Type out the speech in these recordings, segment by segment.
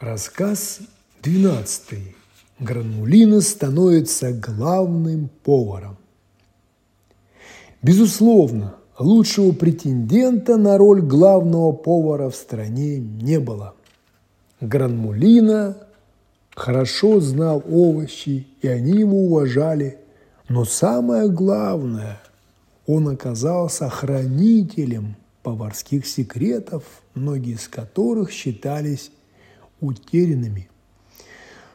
Рассказ 12. Гранулина становится главным поваром. Безусловно, лучшего претендента на роль главного повара в стране не было. Гранмулина хорошо знал овощи, и они его уважали. Но самое главное, он оказался хранителем поварских секретов, многие из которых считались утерянными.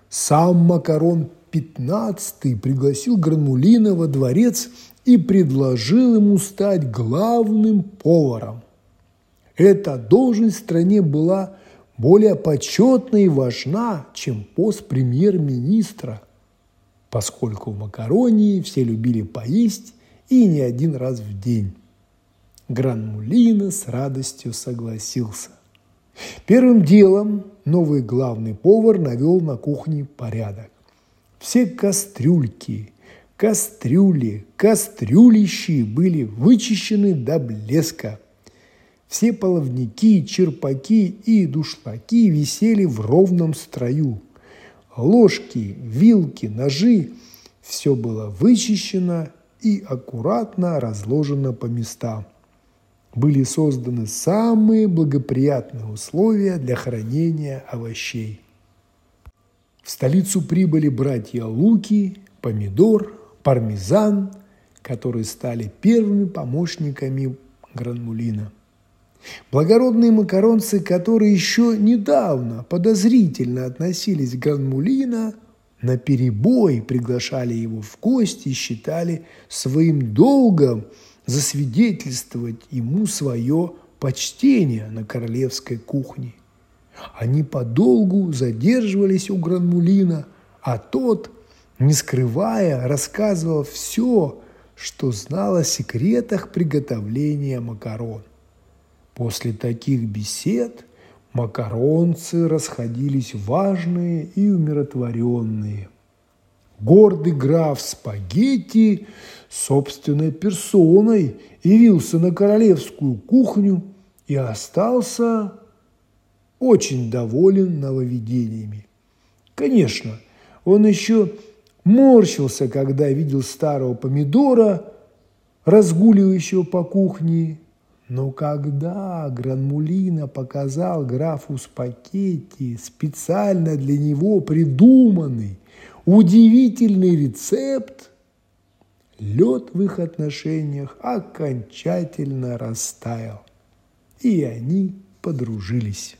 Сам Макарон XV пригласил Гранулина во дворец и предложил ему стать главным поваром. Эта должность в стране была более почетна и важна, чем пост премьер-министра, поскольку в Макаронии все любили поесть и не один раз в день. Гранмулина с радостью согласился. Первым делом новый главный повар навел на кухне порядок. Все кастрюльки, кастрюли, кастрюлищи были вычищены до блеска. Все половники, черпаки и душлаки висели в ровном строю. Ложки, вилки, ножи – все было вычищено и аккуратно разложено по местам были созданы самые благоприятные условия для хранения овощей. В столицу прибыли братья Луки, Помидор, Пармезан, которые стали первыми помощниками Гранмулина. Благородные макаронцы, которые еще недавно подозрительно относились к Гранмулина, на перебой приглашали его в гости и считали своим долгом – засвидетельствовать ему свое почтение на королевской кухне. Они подолгу задерживались у Гранмулина, а тот, не скрывая, рассказывал все, что знал о секретах приготовления макарон. После таких бесед макаронцы расходились важные и умиротворенные – Гордый граф Спагетти собственной персоной явился на королевскую кухню и остался очень доволен нововведениями. Конечно, он еще морщился, когда видел старого помидора, разгуливающего по кухне, но когда Гранмулина показал графу Спагетти специально для него придуманный удивительный рецепт, лед в их отношениях окончательно растаял, и они подружились.